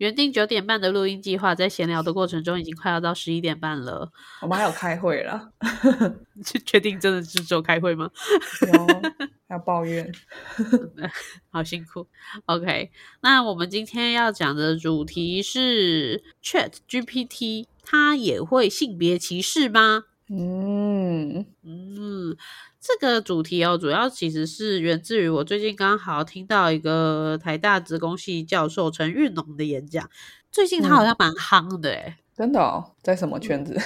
原定九点半的录音计划，在闲聊的过程中已经快要到十一点半了。我们还有开会了，确定真的是只有开会吗？有要抱怨，好辛苦。OK，那我们今天要讲的主题是 Chat GPT，它也会性别歧视吗？嗯。嗯，这个主题哦，主要其实是源自于我最近刚好听到一个台大职工系教授陈玉农的演讲，最近他好像蛮夯的诶真的哦，在什么圈子？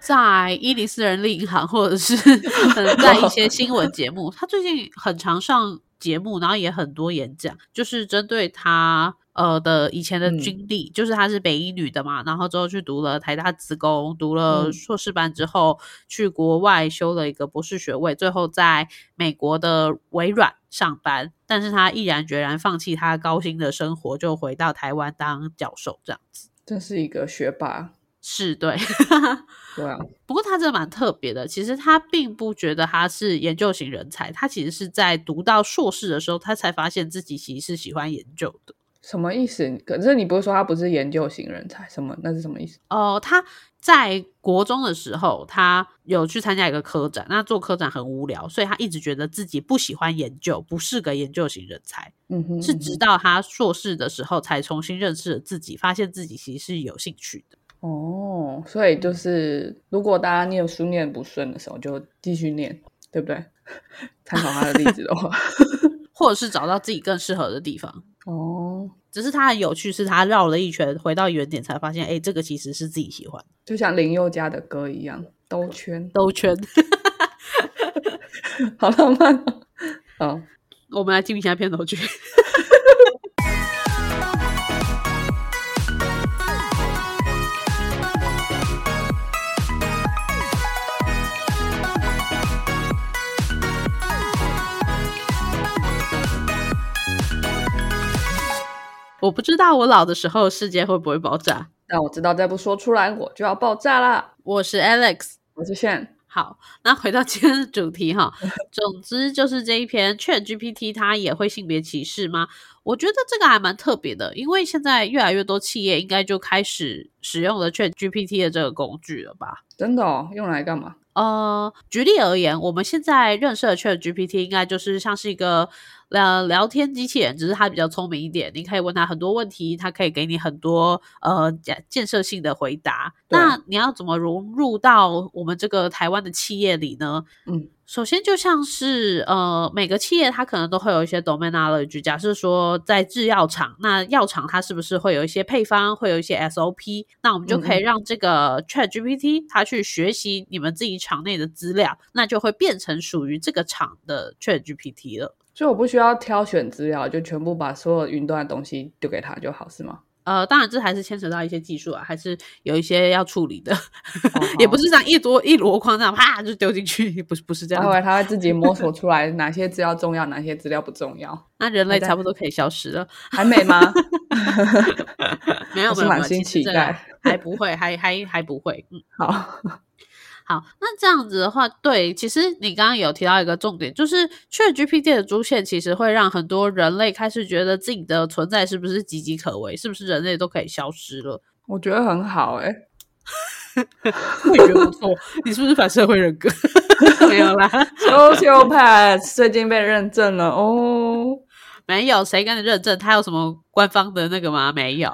在一零四人力银行，或者是嗯，在一些新闻节目，他最近很常上节目，然后也很多演讲，就是针对他呃的以前的经历，就是她是北医女的嘛，然后之后去读了台大职工，读了硕士班之后，去国外修了一个博士学位，最后在美国的微软上班，但是她毅然决然放弃她高薪的生活，就回到台湾当教授，这样子。真是一个学霸，是对，对啊。不过他真的蛮特别的，其实他并不觉得他是研究型人才，他其实是在读到硕士的时候，他才发现自己其实是喜欢研究的。什么意思？可是你不是说他不是研究型人才？什么？那是什么意思？哦，他在国中的时候，他有去参加一个科展，那做科展很无聊，所以他一直觉得自己不喜欢研究，不是个研究型人才。嗯哼，是直到他硕士的时候，才重新认识了自己，发现自己其实是有兴趣的。哦，所以就是如果大家念书念不顺的时候，就继续念，对不对？参考他的例子的话，或者是找到自己更适合的地方。哦，只是他很有趣，是他绕了一圈回到原点，才发现，哎，这个其实是自己喜欢，就像林宥嘉的歌一样，兜圈。兜圈，好浪漫。好，我们来听一下片头曲。我不知道我老的时候世界会不会爆炸，但我知道再不说出来我就要爆炸啦。我是 Alex，我是炫。好，那回到今天的主题哈，总之就是这一篇 Chat GPT 它也会性别歧视吗？我觉得这个还蛮特别的，因为现在越来越多企业应该就开始使用了 Chat GPT 的这个工具了吧？真的哦，用来干嘛？呃，举例而言，我们现在认识的 Chat GPT 应该就是像是一个。呃，聊天机器人只是它比较聪明一点，你可以问他很多问题，它可以给你很多呃建建设性的回答。那你要怎么融入到我们这个台湾的企业里呢？嗯，首先就像是呃每个企业它可能都会有一些 domain knowledge，假设说在制药厂，那药厂它是不是会有一些配方，会有一些 SOP？那我们就可以让这个 Chat GPT 它去学习你们自己厂内的资料，那就会变成属于这个厂的 Chat GPT 了。所以我不需要挑选资料，就全部把所有云端的东西丢给他就好，是吗？呃，当然这还是牵扯到一些技术啊，还是有一些要处理的，也不是这样一摞一箩筐这样啪就丢进去，不是不是这样。后来他会自己摸索出来哪些资料重要，哪些资料不重要。那人类差不多可以消失了，还没吗？没有，是满心期待，还不会，还还还不会。嗯，好。好，那这样子的话，对，其实你刚刚有提到一个重点，就是 Chat GPT 的出现，其实会让很多人类开始觉得自己的存在是不是岌岌可危，是不是人类都可以消失了？我觉得很好，哎，我也觉得不错。你是不是反社会人格？没有啦，Sociopath 最近被认证了哦。没有，谁跟你认证？他有什么官方的那个吗？没有。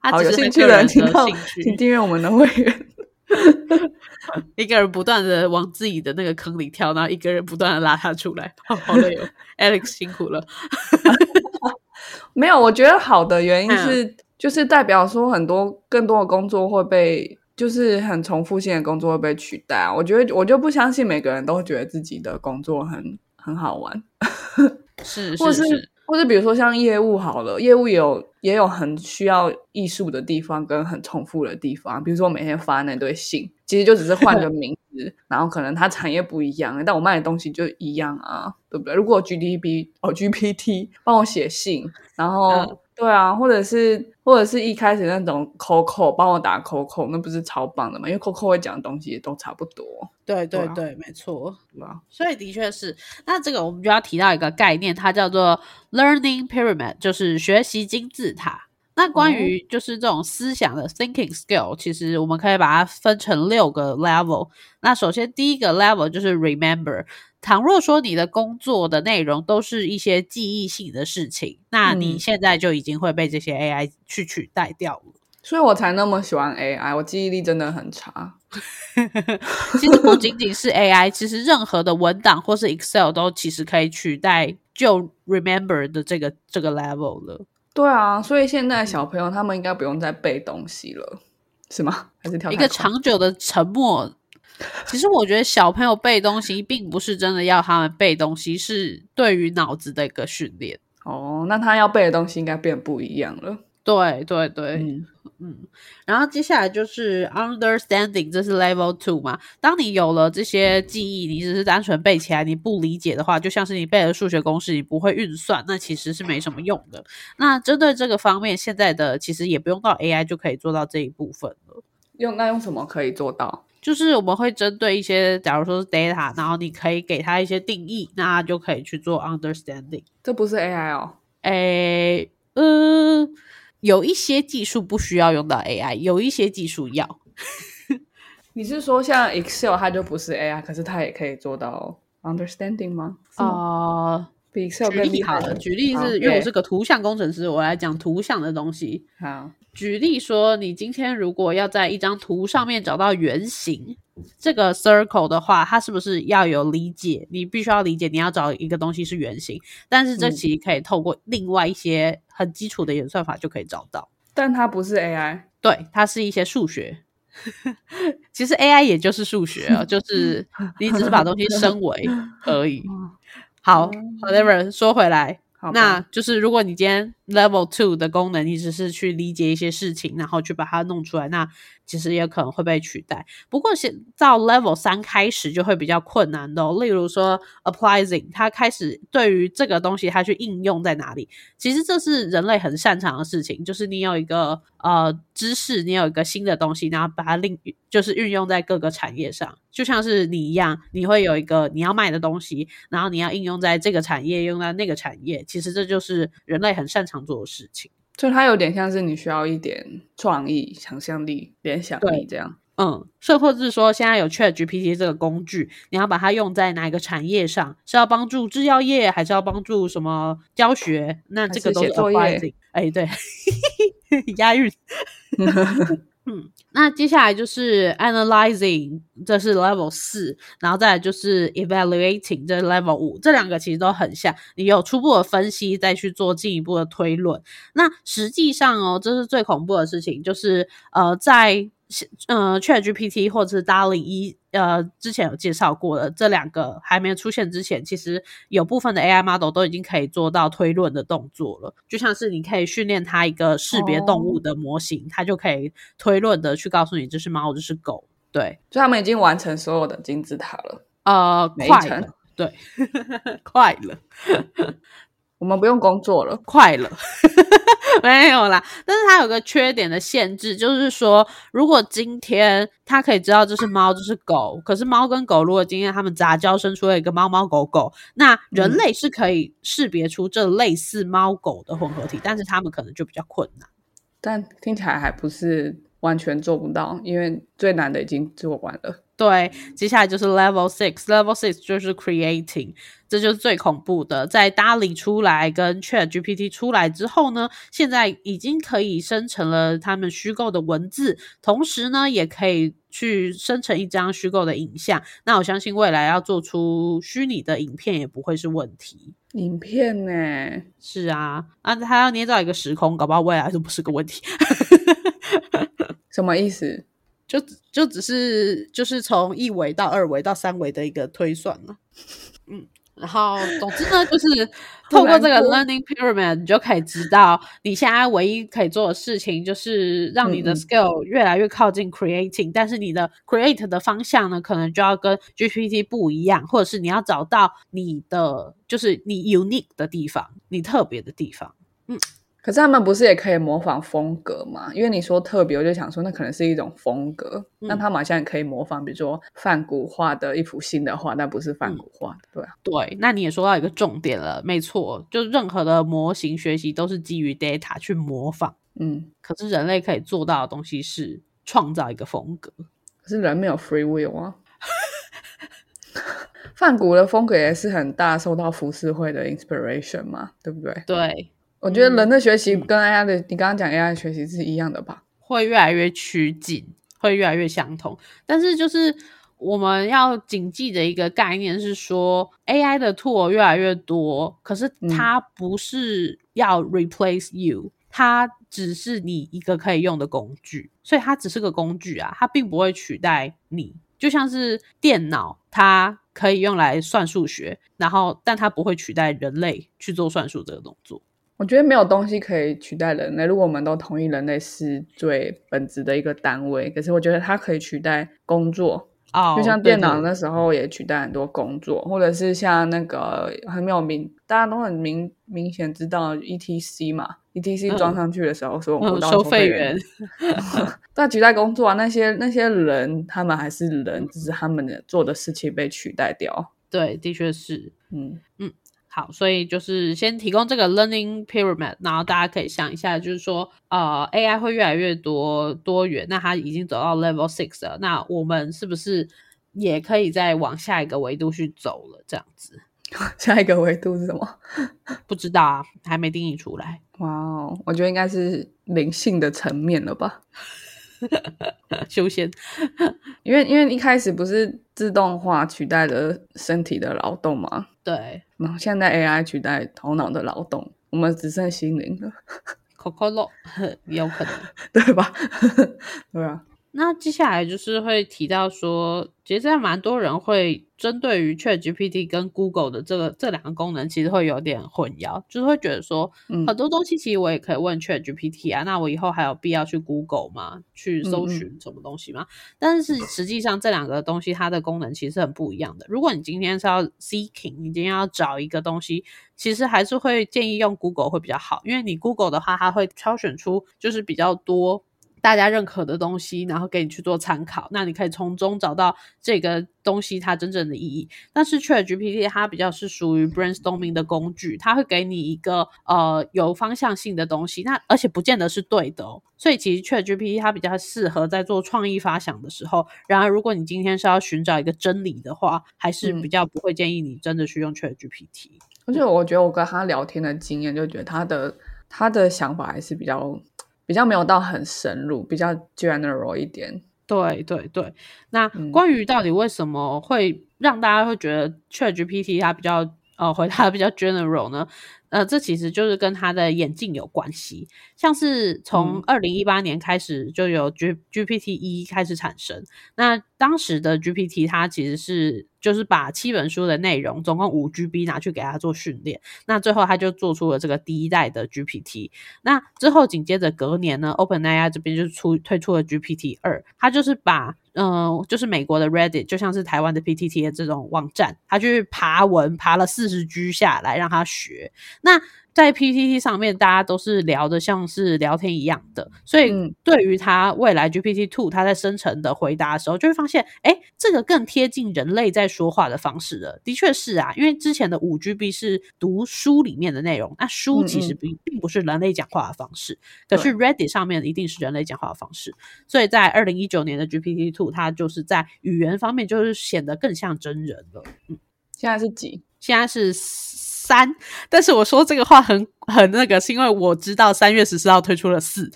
好，有兴趣的人听到，请订阅我们的会员。一个人不断的往自己的那个坑里跳，然后一个人不断的拉他出来，好累哦。Alex 辛苦了。没有，我觉得好的原因是，就是代表说很多更多的工作会被，就是很重复性的工作会被取代啊。我觉得我就不相信每个人都觉得自己的工作很很好玩，是是是。或者比如说像业务好了，业务也有也有很需要艺术的地方跟很重复的地方。比如说我每天发那堆信，其实就只是换个 名字，然后可能它产业不一样，但我卖的东西就一样啊，对不对？如果 G D P 哦 G P T 帮我写信，然后。对啊，或者是或者是一开始那种 Coco 帮我打 Coco，那不是超棒的吗？因为 Coco 会讲的东西也都差不多。对对对，没错，对吧？所以的确是。那这个我们就要提到一个概念，它叫做 Learning Pyramid，就是学习金字塔。那关于就是这种思想的 thinking skill，其实我们可以把它分成六个 level。那首先第一个 level 就是 remember。倘若说你的工作的内容都是一些记忆性的事情，那你现在就已经会被这些 AI 去取代掉了。所以我才那么喜欢 AI，我记忆力真的很差。其实不仅仅是 AI，其实任何的文档或是 Excel 都其实可以取代就 Remember 的这个这个 level 了。对啊，所以现在小朋友他们应该不用再背东西了，是吗？还是跳一个长久的沉默？其实我觉得小朋友背东西，并不是真的要他们背东西，是对于脑子的一个训练。哦，那他要背的东西应该变不一样了。对对对，嗯嗯。然后接下来就是 understanding，这是 level two 嘛。当你有了这些记忆，你只是单纯背起来，你不理解的话，就像是你背了数学公式，你不会运算，那其实是没什么用的。那针对这个方面，现在的其实也不用到 AI 就可以做到这一部分了。用那用什么可以做到？就是我们会针对一些，假如说是 data，然后你可以给它一些定义，那就可以去做 understanding。这不是 AI 哦？诶，嗯，有一些技术不需要用到 AI，有一些技术要。你是说像 Excel 它就不是 AI，可是它也可以做到 understanding 吗？啊。比 Excel 举例好了，举例是因为我是个图像工程师，我来讲图像的东西。好，举例说，你今天如果要在一张图上面找到圆形这个 circle 的话，它是不是要有理解？你必须要理解你要找一个东西是圆形，但是这其实可以透过另外一些很基础的演算法就可以找到。但它不是 AI，对，它是一些数学。其实 AI 也就是数学啊，就 是你只是把东西升维而已。好，whatever，说回来，那就是如果你今天 level two 的功能，你只是去理解一些事情，然后去把它弄出来，那。其实也可能会被取代，不过现到 level 三开始就会比较困难的。例如说 applying，它开始对于这个东西它去应用在哪里？其实这是人类很擅长的事情，就是你有一个呃知识，你有一个新的东西，然后把它另就是运用在各个产业上，就像是你一样，你会有一个你要卖的东西，然后你要应用在这个产业，用在那个产业，其实这就是人类很擅长做的事情。就它有点像是你需要一点创意、想象力、联想力这样。嗯，甚或是说，现在有 Chat GPT 这个工具，你要把它用在哪一个产业上？是要帮助制药业，还是要帮助什么教学？那这个都是作业。哎，对，押韵。嗯，那接下来就是 analyzing，这是 level 四，然后再来就是 evaluating，这是 level 五，这两个其实都很像，你有初步的分析，再去做进一步的推论。那实际上哦，这是最恐怖的事情，就是呃，在呃，ChatGPT 或者是 DALL-E 一，呃，之前有介绍过的这两个还没有出现之前，其实有部分的 AI model 都已经可以做到推论的动作了。就像是你可以训练它一个识别动物的模型，它就可以推论的去告诉你这是猫，这是狗。对，就他们已经完成所有的金字塔了。呃，快了，对，快了。我们不用工作了，快乐 没有啦。但是它有个缺点的限制，就是说，如果今天它可以知道这是猫，这是狗，可是猫跟狗如果今天它们杂交生出了一个猫猫狗狗，那人类是可以识别出这类似猫狗的混合体，但是他们可能就比较困难。但听起来还不是完全做不到，因为最难的已经做完了。对，接下来就是 level six，level six 就是 creating，这就是最恐怖的。在 DALL-E 出来跟 Chat GPT 出来之后呢，现在已经可以生成了他们虚构的文字，同时呢，也可以去生成一张虚构的影像。那我相信未来要做出虚拟的影片也不会是问题。影片呢？是啊，啊，他要捏造一个时空，搞不好未来就不是个问题。什么意思？就就只是就是从一维到二维到三维的一个推算了，嗯，然后总之呢，就是 透过这个 learning pyramid，你就可以知道你现在唯一可以做的事情就是让你的 skill 越来越靠近 creating，但是你的 create 的方向呢，可能就要跟 GPT 不一样，或者是你要找到你的就是你 unique 的地方，你特别的地方，嗯。可是他们不是也可以模仿风格吗？因为你说特别，我就想说那可能是一种风格。那他们好像也可以模仿，比如说梵谷画的一幅新的画，但不是梵谷画的，对啊。对，那你也说到一个重点了，没错，就任何的模型学习都是基于 data 去模仿。嗯，可是人类可以做到的东西是创造一个风格。可是人没有 free will 啊。梵谷的风格也是很大受到浮世绘的 inspiration 嘛，对不对？对，我觉得人的学习跟 AI 的，你刚刚讲 AI 的学习是一样的吧？会越来越趋近，会越来越相同。但是就是我们要谨记的一个概念是说，AI 的 tool 越来越多，可是它不是要 replace you，它只是你一个可以用的工具，所以它只是个工具啊，它并不会取代你。就像是电脑，它可以用来算数学，然后但它不会取代人类去做算术这个动作。我觉得没有东西可以取代人类。如果我们都同意人类是最本质的一个单位，可是我觉得它可以取代工作。哦，就像电脑那时候也取代很多工作，或者是像那个很有名，大家都很明明显知道 ETC 嘛，ETC 装上去的时候说我到收费员，在 取代工作啊，那些那些人他们还是人，只是他们的做的事情被取代掉。对，的确是，嗯嗯。好，所以就是先提供这个 learning pyramid，然后大家可以想一下，就是说，呃，AI 会越来越多多元，那它已经走到 level six 了，那我们是不是也可以再往下一个维度去走了？这样子，下一个维度是什么？不知道啊，还没定义出来。哇哦，我觉得应该是灵性的层面了吧。修仙，因为因为一开始不是自动化取代了身体的劳动吗？对，然后现在 AI 取代头脑的劳动，我们只剩心灵了。可可乐有可能，对吧？对啊。那接下来就是会提到说，其实现在蛮多人会针对于 Chat GPT 跟 Google 的这个这两个功能，其实会有点混淆，就是会觉得说，很多东西其实我也可以问 Chat GPT 啊，那我以后还有必要去 Google 吗？去搜寻什么东西吗？但是实际上这两个东西它的功能其实很不一样的。如果你今天是要 seeking，你今天要找一个东西，其实还是会建议用 Google 会比较好，因为你 Google 的话，它会挑选出就是比较多。大家认可的东西，然后给你去做参考，那你可以从中找到这个东西它真正的意义。但是 Chat GPT 它比较是属于 brainstorming 的工具，它会给你一个呃有方向性的东西，那而且不见得是对的哦。所以其实 Chat GPT 它比较适合在做创意发想的时候。然而，如果你今天是要寻找一个真理的话，还是比较不会建议你真的去用 Chat GPT。而且我觉得我跟他聊天的经验，就觉得他的他的想法还是比较。比较没有到很深入，比较 general 一点。对对对，那关于到底为什么会让大家会觉得 Chat GPT 它比较呃回答的比较 general 呢？呃，这其实就是跟他的眼镜有关系。像是从二零一八年开始就有 G GPT 一开始产生，那当时的 GPT 它其实是。就是把七本书的内容，总共五 GB 拿去给他做训练，那最后他就做出了这个第一代的 GPT。那之后紧接着隔年呢，OpenAI 这边就出推出了 GPT 二，它就是把嗯，就是美国的 Reddit，就像是台湾的 PTT 的这种网站，他去爬文爬了四十 G 下来让他学。那在 PPT 上面，大家都是聊的像是聊天一样的，所以对于他未来 GPT Two，他在生成的回答的时候，就会发现，哎，这个更贴近人类在说话的方式了。的确是啊，因为之前的五 GB 是读书里面的内容，那书其实并并不是人类讲话的方式，可是 Reddit 上面一定是人类讲话的方式。所以在二零一九年的 GPT Two，它就是在语言方面就是显得更像真人了。嗯，现在是几？现在是。三，但是我说这个话很很那个，是因为我知道三月十四号推出了四，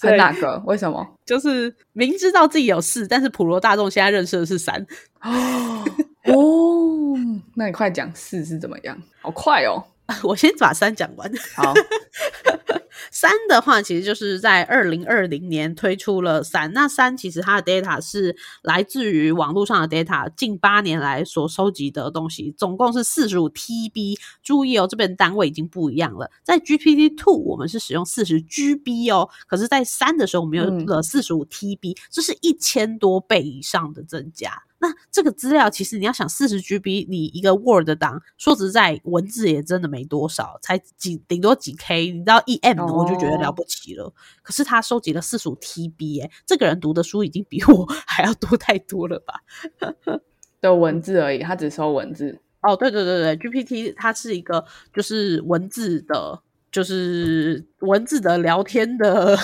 是哪个？为什么？就是明知道自己有四，但是普罗大众现在认识的是三。哦，那你快讲四是怎么样？好快哦！我先把三讲完。好。三的话，其实就是在二零二零年推出了三。那三其实它的 data 是来自于网络上的 data，近八年来所收集的东西，总共是四十五 TB。注意哦，这边单位已经不一样了。在 GPT Two 我们是使用四十 GB 哦，可是，在三的时候我们有了四十五 TB，这是一千多倍以上的增加。那这个资料其实你要想四十 GB，你一个 Word 档，说实在，文字也真的没多少，才几顶多几 K，你知道 EM 我就觉得了不起了。可是他收集了四十五 TB，哎，这个人读的书已经比我 还要多太多了吧？的文字而已，他只收文字。哦，对对对对，GPT 它是一个就是文字的。就是文字的聊天的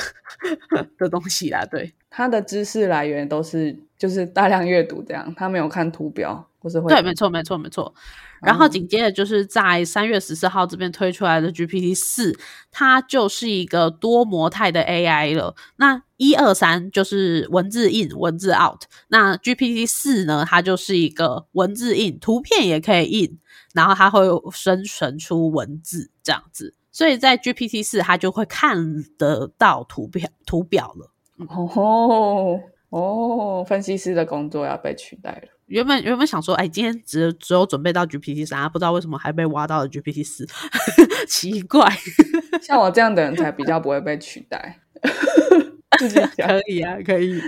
的东西啦。对，他的知识来源都是就是大量阅读这样，他没有看图表或是会对，没错，没错，没错。然后紧接着就是在三月十四号这边推出来的 GPT 四，它就是一个多模态的 AI 了。那一二三就是文字 in 文字 out，那 GPT 四呢，它就是一个文字 in 图片也可以 in，然后它会生成出文字这样子。所以在 GPT 四，它就会看得到图表图表了。哦哦，分析师的工作要被取代了。原本原本想说，哎，今天只只有准备到 GPT 三，不知道为什么还被挖到了 GPT 四，奇怪。像我这样的人才比较不会被取代。可以啊，可以。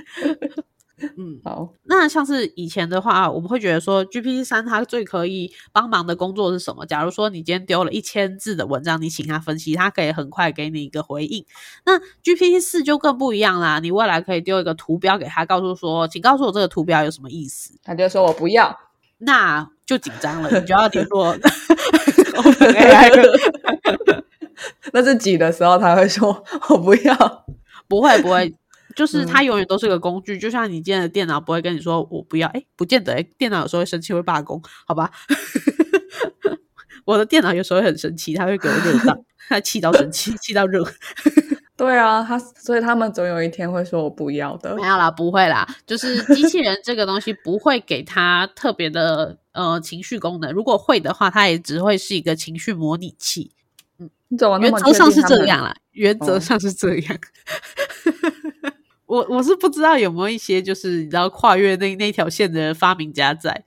嗯，好。那像是以前的话，我们会觉得说，GPT 三它最可以帮忙的工作是什么？假如说你今天丢了一千字的文章，你请它分析，它可以很快给你一个回应。那 GPT 四就更不一样啦，你未来可以丢一个图标给他，告诉说，请告诉我这个图标有什么意思。他就说我不要，那就紧张了，你就要联络。那是几的时候他会说我不要？不会，不会。就是它永远都是个工具，就像你今天的电脑不会跟你说我不要，哎，不见得，哎，电脑有时候会生气会罢工，好吧？我的电脑有时候会很生气，它会给我热到，它气到生气，气到热。对啊，他所以他们总有一天会说我不要的。没有啦，不会啦，就是机器人这个东西不会给它特别的呃情绪功能，如果会的话，它也只会是一个情绪模拟器。嗯，原则上是这样啦，原则上是这样。我我是不知道有没有一些就是你知道跨越那那条线的发明家在，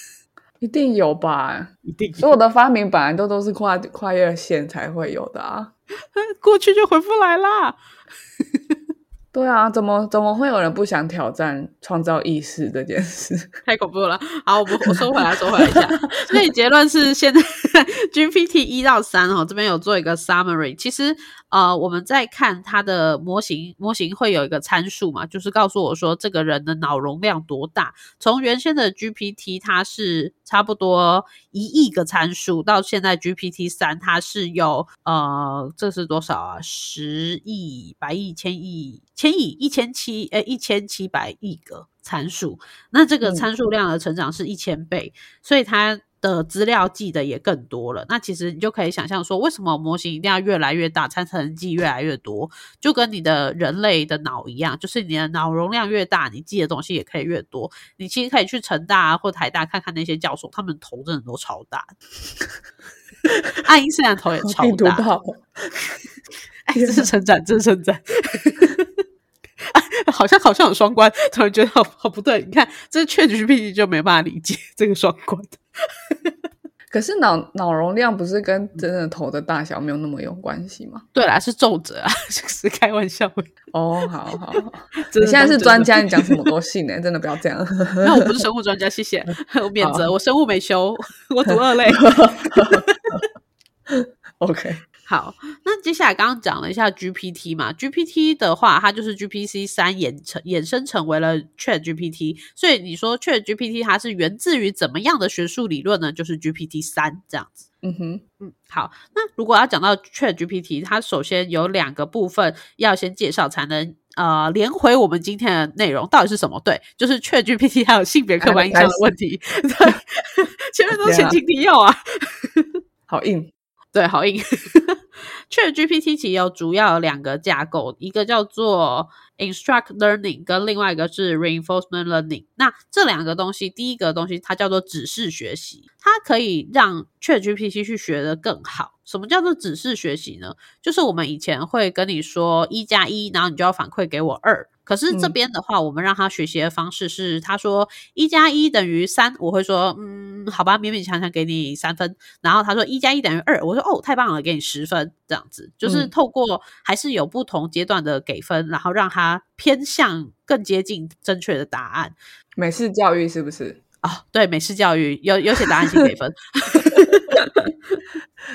一定有吧？一定，所有的发明本来都都是跨跨越线才会有的啊，过去就回不来啦。对啊，怎么怎么会有人不想挑战创造意识这件事？太恐怖了！好，我我收回来，收回来一下。所以结论是，现在 GPT 一到三哦，这边有做一个 summary。其实呃，我们在看它的模型，模型会有一个参数嘛，就是告诉我说这个人的脑容量多大。从原先的 GPT 它是差不多一亿个参数，到现在 GPT 三它是有呃，这是多少啊？十亿、百亿、千亿。千亿一千七呃一千七百亿个参数，那这个参数量的成长是一千倍，所以它的资料记得也更多了。那其实你就可以想象说，为什么模型一定要越来越大，才能记越来越多？就跟你的人类的脑一样，就是你的脑容量越大，你记的东西也可以越多。你其实可以去成大或台大看看那些教授，他们头真的都超大，爱因斯坦头也超大。哎，这是成长，这是成长。好像好像有双关，突然觉得好好不对。你看，这确实 GPT 就没办法理解这个双关。可是脑脑容量不是跟真的头的大小没有那么有关系吗？对啦，是皱褶啊，是开玩笑。哦，好好好，你现在是专家，你讲什么都信呢？真的不要这样。那我不是生物专家，谢谢，我免责。我生物没修，我读二类。OK。好，那接下来刚刚讲了一下 GPT 嘛，GPT 的话，它就是 GPC 三衍成衍生成为了 Chat GPT，所以你说 Chat GPT 它是源自于怎么样的学术理论呢？就是 GPT 三这样子。嗯哼，嗯，好，那如果要讲到 Chat GPT，它首先有两个部分要先介绍，才能呃连回我们今天的内容到底是什么？对，就是 Chat GPT 还有性别刻板印象的问题。对，前面都是前情提要啊，好硬。对，好硬。Chat GPT 其实有主要有两个架构，一个叫做 Instruct Learning，跟另外一个是 Reinforcement Learning。那这两个东西，第一个东西它叫做指示学习，它可以让 Chat GPT 去学得更好。什么叫做指示学习呢？就是我们以前会跟你说一加一，然后你就要反馈给我二。可是这边的话，我们让他学习的方式是，他说一加一等于三，我会说，嗯，好吧，勉勉强强给你三分。然后他说一加一等于二，我说哦，太棒了，给你十分。这样子就是透过还是有不同阶段的给分，然后让他偏向更接近正确的答案。美式教育是不是？啊，对，美式教育有有写答案请给分。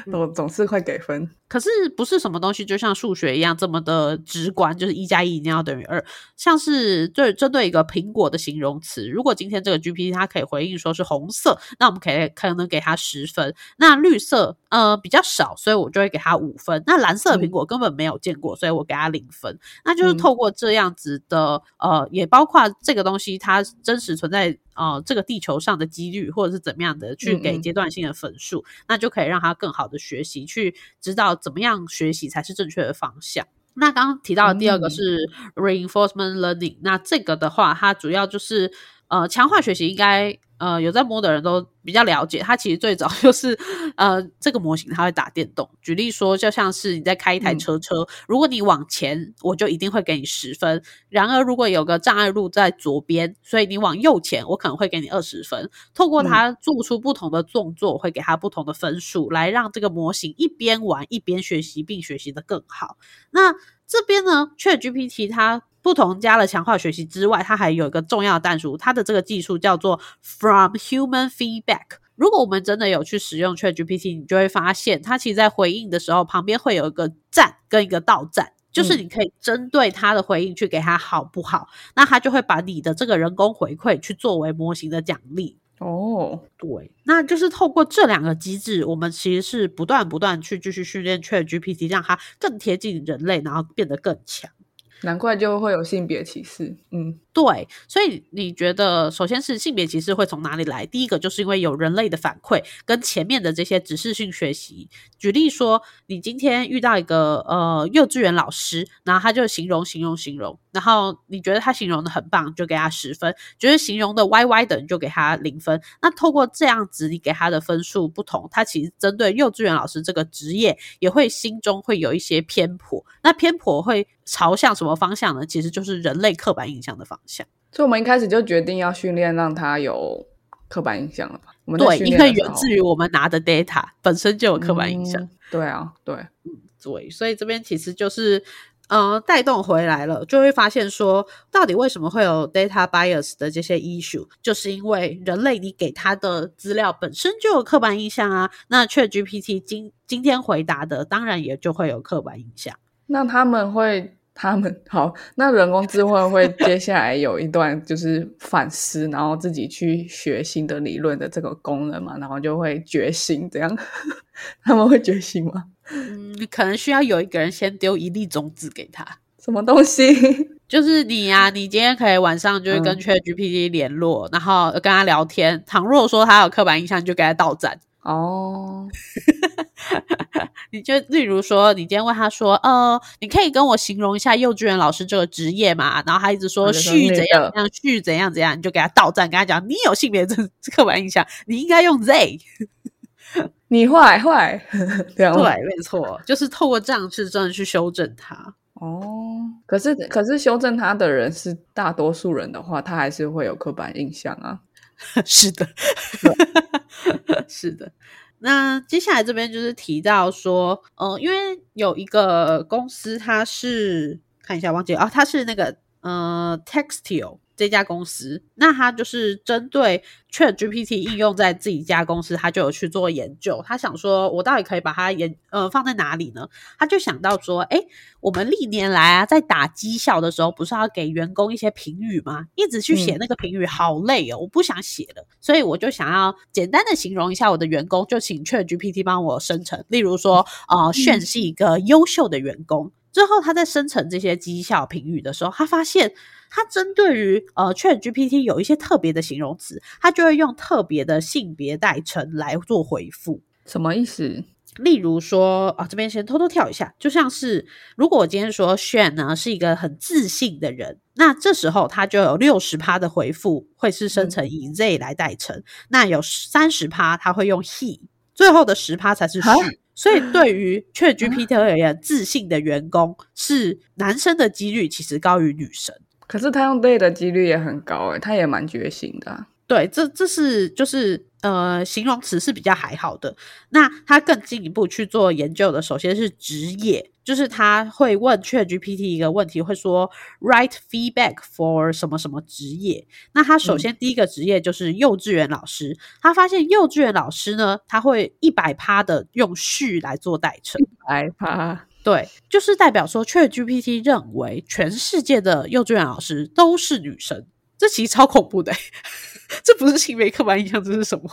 总总是会给分。可是不是什么东西就像数学一样这么的直观，就是一加一一定要等于二。像是对针对一个苹果的形容词，如果今天这个 GPT 它可以回应说是红色，那我们可以可能给它十分。那绿色呃比较少，所以我就会给它五分。那蓝色的苹果根本没有见过，所以我给它零分。那就是透过这样子的呃，也包括这个东西它真实存在呃这个地球上的几率，或者是怎么样的去给阶段性的分数，那就可以让它更好的学习，去知道。怎么样学习才是正确的方向？那刚刚提到的第二个是 reinforcement learning，那这个的话，它主要就是呃强化学习，应该。呃，有在摸的人都比较了解，它其实最早 就是呃这个模型它会打电动。举例说，就像是你在开一台车车，如果你往前，我就一定会给你十分；然而如果有个障碍路在左边，所以你往右前，我可能会给你二十分。透过它做出不同的动作，会给它不同的分数，来让这个模型一边玩一边学习，并学习的更好。那这边呢，ChatGPT 它。不同加了强化学习之外，它还有一个重要的弹数，它的这个技术叫做 From Human Feedback。如果我们真的有去使用 ChatGPT，你就会发现，它其实在回应的时候，旁边会有一个赞跟一个倒赞，就是你可以针对他的回应去给他好不好，那他就会把你的这个人工回馈去作为模型的奖励。哦，对，那就是透过这两个机制，我们其实是不断不断去继续训练 ChatGPT，让它更贴近人类，然后变得更强。难怪就会有性别歧视，嗯。对，所以你觉得，首先是性别歧视会从哪里来？第一个就是因为有人类的反馈跟前面的这些指示性学习。举例说，你今天遇到一个呃幼稚园老师，然后他就形容形容形容，然后你觉得他形容的很棒，就给他十分；觉得形容的歪歪的，你就给他零分。那透过这样子，你给他的分数不同，他其实针对幼稚园老师这个职业，也会心中会有一些偏颇。那偏颇会朝向什么方向呢？其实就是人类刻板印象的方向。所以，我们一开始就决定要训练，让他有刻板印象了吧？我们对，因为源自于我们拿的 data 本身就有刻板印象。对啊，对，嗯，对，所以这边其实就是，呃，带动回来了，就会发现说，到底为什么会有 data bias 的这些 issue，就是因为人类你给他的资料本身就有刻板印象啊。那 Chat GPT 今今天回答的，当然也就会有刻板印象。那他们会。他们好，那人工智慧会接下来有一段就是反思，然后自己去学新的理论的这个功能嘛，然后就会觉醒，这样他们会觉醒吗？嗯，可能需要有一个人先丢一粒种子给他，什么东西？就是你呀，你今天可以晚上就会跟 Chat GPT 联络，然后跟他聊天。倘若说他有刻板印象，就给他倒赞。哦，你就例如说，你今天问他说，呃，你可以跟我形容一下幼稚园老师这个职业嘛？然后他一直说序怎样怎样，序怎样怎样，你就给他倒赞，跟他讲，你有性别这 刻板印象，你应该用 they，你坏坏，对，没错，就是透过这样去真的去修正他。哦，可是可是修正他的人是大多数人的话，他还是会有刻板印象啊。是的，是的。那接下来这边就是提到说，呃，因为有一个公司，它是看一下，忘记啊，它是那个呃，Textile。这家公司，那他就是针对 Chat GPT 应用在自己家公司，他就有去做研究。他想说，我到底可以把它研呃放在哪里呢？他就想到说，哎，我们历年来啊，在打绩效的时候，不是要给员工一些评语吗？一直去写那个评语，好累哦，我不想写了。所以我就想要简单的形容一下我的员工，就请 Chat GPT 帮我生成。例如说，呃，炫是一个优秀的员工。之后他在生成这些绩效评语的时候，他发现他针对于呃 Chat GPT 有一些特别的形容词，它就会用特别的性别代称来做回复。什么意思？例如说啊，这边先偷偷跳一下，就像是如果我今天说炫呢是一个很自信的人，那这时候他就有六十趴的回复会是生成以 Z 来代称，那有三十趴他会用 He，最后的十趴才是 She。所以，对于 Chat GPT 而言，自信的员工是男生的几率其实高于女生。可是他用 they 的几率也很高诶，他也蛮觉醒的。对，这这是就是呃形容词是比较还好的。那他更进一步去做研究的，首先是职业，就是他会问 ChatGPT 一个问题，会说 write feedback for 什么什么职业。那他首先第一个职业就是幼稚园老师，他发现幼稚园老师呢，他会一百趴的用序来做代称，害怕。对，就是代表说，ChatGPT 认为全世界的幼稚园老师都是女生，这其实超恐怖的。这不是性别刻板印象，这是什么？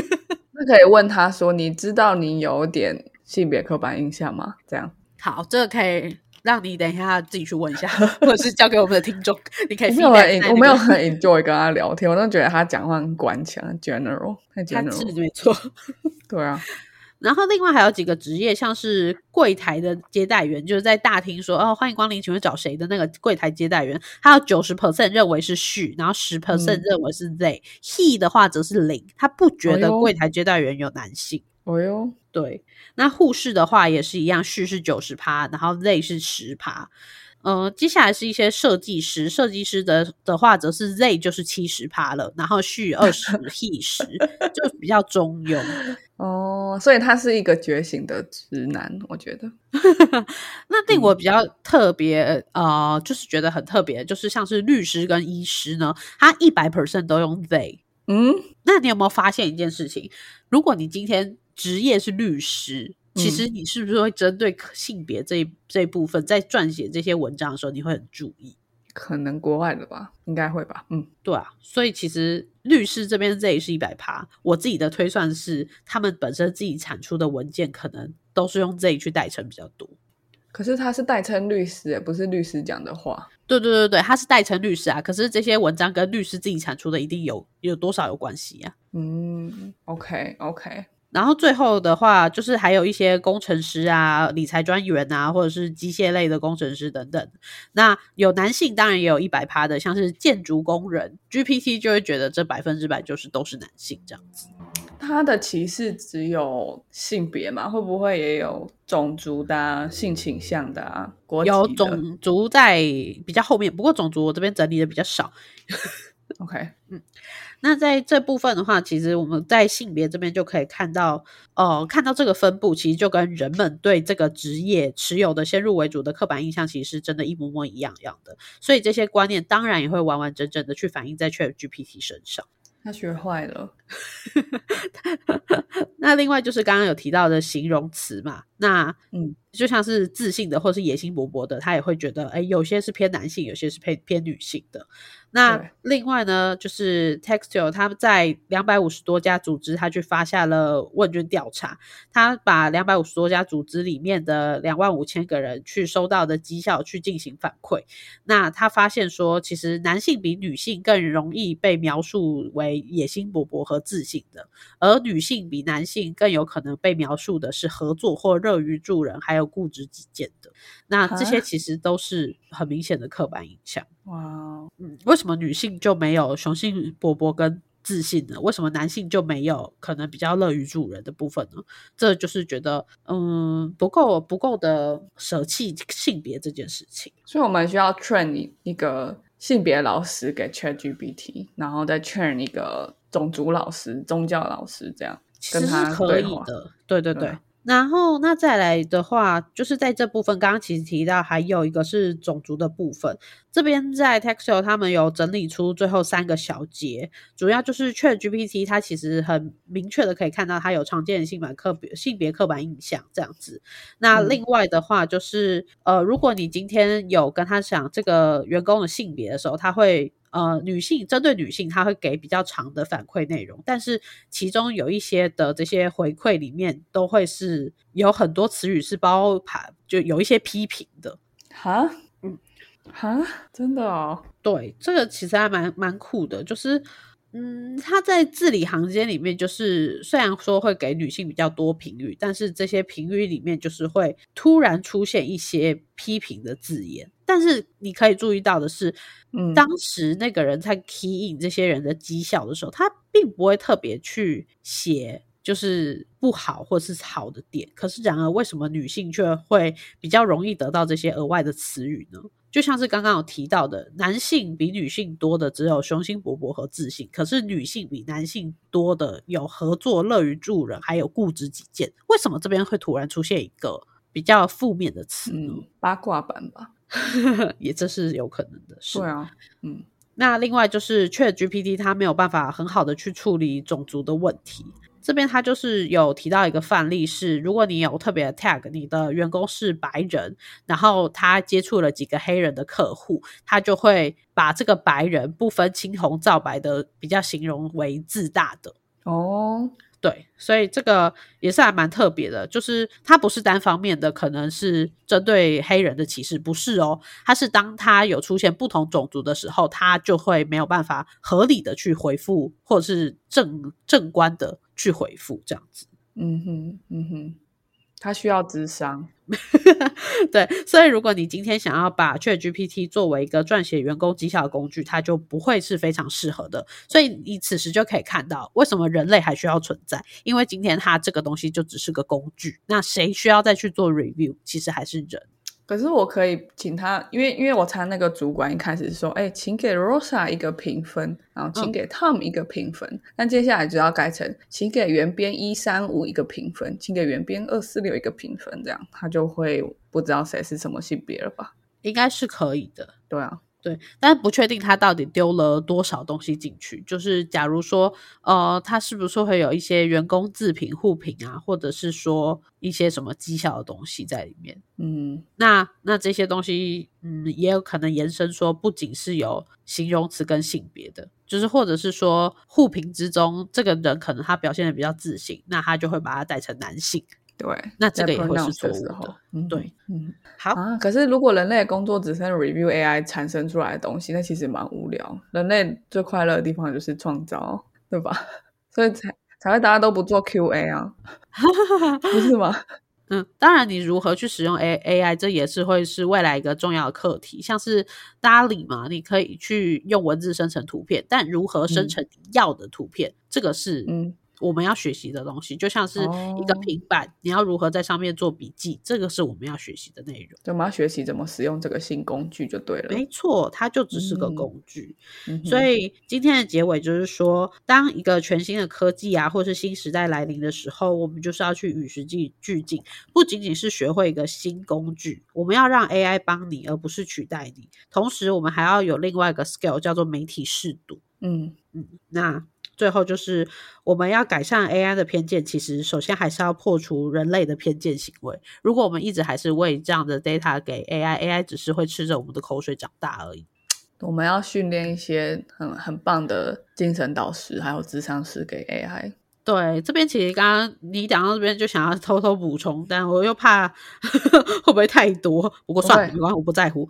那可以问他说：“你知道你有点性别刻板印象吗？”这样好，这个可以让你等一下自己去问一下，或者是交给我们的听众。你可以没有很，我没有很 enjoy 跟他聊天，我都觉得他讲话很官腔，general 太 general，没错。对啊。然后另外还有几个职业，像是柜台的接待员，就是在大厅说“哦，欢迎光临，请问找谁的那个柜台接待员”，他有九十 percent 认为是 she，然后十 percent 认为是 they，he 的话则是零，他不觉得柜台接待员有男性。哦哟，对。那护士的话也是一样，she 是九十趴，然后 they 是十趴。呃，接下来是一些设计师，设计师的的话则是 they 就是七十趴了，然后 she 二十，he 十，就比较中庸。哦，所以他是一个觉醒的直男，我觉得。那令我比较特别，呃，就是觉得很特别，就是像是律师跟医师呢，他一百 percent 都用 they。嗯，那你有没有发现一件事情？如果你今天职业是律师，其实你是不是会针对性别这一这一部分，在撰写这些文章的时候，你会很注意？可能国外的吧，应该会吧。嗯，对啊，所以其实律师这边这也是一百趴。我自己的推算是，他们本身自己产出的文件可能都是用这一去代称比较多。可是他是代称律师，不是律师讲的话。对对对对，他是代称律师啊。可是这些文章跟律师自己产出的一定有有多少有关系啊？嗯，OK OK。然后最后的话，就是还有一些工程师啊、理财专员啊，或者是机械类的工程师等等。那有男性，当然也有一百趴的，像是建筑工人，GPT 就会觉得这百分之百就是都是男性这样子。他的歧视只有性别嘛？会不会也有种族的、性倾向的啊、国籍有种族在比较后面，不过种族我这边整理的比较少。OK，嗯。那在这部分的话，其实我们在性别这边就可以看到，哦，看到这个分布，其实就跟人们对这个职业持有的先入为主的刻板印象，其实是真的一模模一样样的。所以这些观念当然也会完完整整的去反映在 ChatGPT 身上。他学坏了。那另外就是刚刚有提到的形容词嘛，那嗯，就像是自信的或是野心勃勃的，他也会觉得，哎，有些是偏男性，有些是偏偏女性的。那另外呢，就是 Textile 他在两百五十多家组织，他去发下了问卷调查，他把两百五十多家组织里面的两万五千个人去收到的绩效去进行反馈。那他发现说，其实男性比女性更容易被描述为野心勃勃和自信的，而女性比男性更有可能被描述的是合作或乐于助人，还有固执己见的。那这些其实都是很明显的刻板印象。哇，嗯，为什么女性就没有雄性勃勃跟自信呢？为什么男性就没有可能比较乐于助人的部分呢？这就是觉得，嗯，不够不够的舍弃性别这件事情。所以我们需要 train 一个性别老师给 ChatGPT，然后再 train 一个种族老师、宗教老师，这样跟他可以的。对对对。然后，那再来的话，就是在这部分，刚刚其实提到还有一个是种族的部分。这边在 Textile 他们有整理出最后三个小节，主要就是 ChatGPT 它其实很明确的可以看到它有常见的性板刻性别刻板印象这样子。那另外的话，就是呃，如果你今天有跟他讲这个员工的性别的时候，他会。呃，女性针对女性，他会给比较长的反馈内容，但是其中有一些的这些回馈里面，都会是有很多词语是包含，就有一些批评的。哈，嗯，哈，真的哦。对，这个其实还蛮蛮酷的，就是。嗯，他在字里行间里面，就是虽然说会给女性比较多评语，但是这些评语里面就是会突然出现一些批评的字眼。但是你可以注意到的是，嗯，当时那个人在 key in 这些人的绩效的时候，他并不会特别去写就是不好或是好的点。可是然而，为什么女性却会比较容易得到这些额外的词语呢？就像是刚刚有提到的，男性比女性多的只有雄心勃勃和自信，可是女性比男性多的有合作、乐于助人，还有固执己见。为什么这边会突然出现一个比较负面的词呢？嗯，八卦版吧。也这是有可能的事。对啊，嗯，那另外就是 Chat GPT 它没有办法很好的去处理种族的问题。这边他就是有提到一个范例是，如果你有特别的 tag，你的员工是白人，然后他接触了几个黑人的客户，他就会把这个白人不分青红皂白的比较形容为自大的。哦，对，所以这个也是还蛮特别的，就是它不是单方面的，可能是针对黑人的歧视，不是哦，它是当他有出现不同种族的时候，他就会没有办法合理的去回复，或者是正正观的去回复这样子。嗯哼，嗯哼，他需要智商。对，所以如果你今天想要把 ChatGPT 作为一个撰写员工绩效的工具，它就不会是非常适合的。所以你此时就可以看到，为什么人类还需要存在？因为今天它这个东西就只是个工具，那谁需要再去做 review？其实还是人。可是我可以请他，因为因为我猜那个主管一开始说，哎，请给 Rosa 一个评分，然后请给 Tom 一个评分，那接下来就要改成，请给原编一三五一个评分，请给原编二四六一个评分，这样他就会不知道谁是什么性别了吧？应该是可以的，对啊。对，但不确定他到底丢了多少东西进去。就是假如说，呃，他是不是会有一些员工自评、互评啊，或者是说一些什么绩效的东西在里面？嗯，那那这些东西，嗯，也有可能延伸说，不仅是有形容词跟性别的，就是或者是说互评之中，这个人可能他表现的比较自信，那他就会把它带成男性。对，那这个也会是错误的。对，嗯，好啊。可是如果人类的工作只剩 review AI 产生出来的东西，那其实蛮无聊。人类最快乐的地方就是创造，对吧？所以才才会大家都不做 QA 啊，不是吗？嗯，当然，你如何去使用 A AI，这也是会是未来一个重要的课题。像是 DALL-E 嘛，你可以去用文字生成图片，但如何生成你要的图片，这个是嗯。我们要学习的东西，就像是一个平板，你要如何在上面做笔记，这个是我们要学习的内容。我们要学习怎么使用这个新工具就对了。没错，它就只是个工具。所以今天的结尾就是说，当一个全新的科技啊，或是新时代来临的时候，我们就是要去与时俱进，不仅仅是学会一个新工具，我们要让 AI 帮你，而不是取代你。同时，我们还要有另外一个 skill，叫做媒体视读。嗯嗯，那。最后就是我们要改善 AI 的偏见，其实首先还是要破除人类的偏见行为。如果我们一直还是喂这样的 data 给 AI，AI 只是会吃着我们的口水长大而已。我们要训练一些很很棒的精神导师，还有智商师给 AI。对，这边其实刚刚你讲到这边就想要偷偷补充，但我又怕 会不会太多。不过算了，没关系，我不在乎。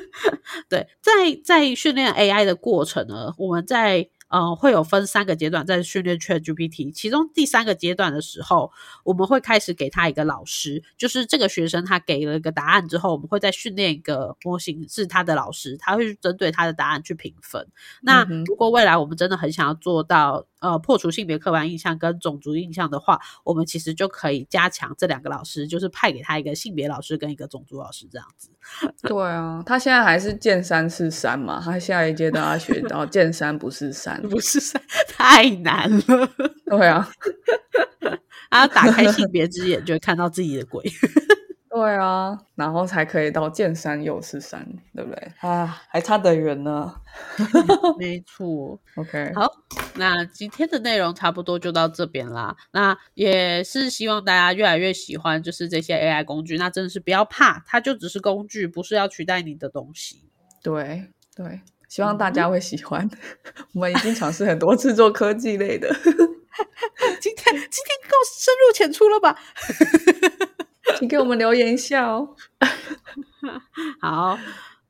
对，在在训练 AI 的过程呢，我们在。嗯，会有分三个阶段在训练 Chat GPT，其中第三个阶段的时候，我们会开始给他一个老师，就是这个学生他给了一个答案之后，我们会再训练一个模型是他的老师，他会针对他的答案去评分。那如果未来我们真的很想要做到。呃，破除性别刻板印象跟种族印象的话，我们其实就可以加强这两个老师，就是派给他一个性别老师跟一个种族老师这样子。对啊，他现在还是见山是山嘛，他下一阶段要学到见山不是山，不是山 太难了。对啊，他要打开性别之眼，就会看到自己的鬼。对啊，然后才可以到见山又是山，对不对？啊，还差得远呢。没错。OK，好，那今天的内容差不多就到这边啦。那也是希望大家越来越喜欢，就是这些 AI 工具。那真的是不要怕，它就只是工具，不是要取代你的东西。对对，希望大家会喜欢。我们已经尝试很多次做科技类的。今天今天够深入浅出了吧？请给我们留言一下哦。好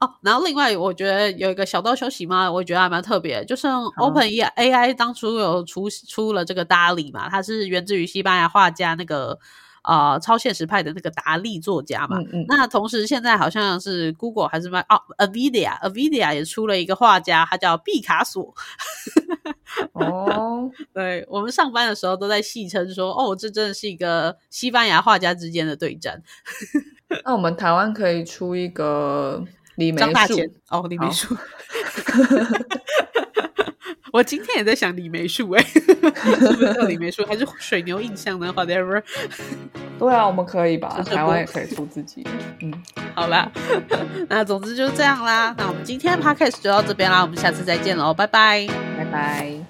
哦，然后另外我觉得有一个小道消息嘛，我觉得还蛮特别，就是 Open AI 当初有出出了这个 DALL-E 嘛，它是源自于西班牙画家那个。啊，超现实派的那个达利作家嘛，那同时现在好像是 Google 还是卖哦，Avidia，Avidia 也出了一个画家，他叫毕卡索。哦，对我们上班的时候都在戏称说，哦，这真的是一个西班牙画家之间的对战。那我们台湾可以出一个李梅树哦，李梅树。我今天也在想李梅树，哎，是不是叫李梅树，还是水牛印象呢？Whatever。对啊，我们可以吧？台湾也可以出自己。嗯，好啦，那总之就是这样啦。那我们今天的 podcast 就到这边啦，我们下次再见喽，拜拜。拜拜。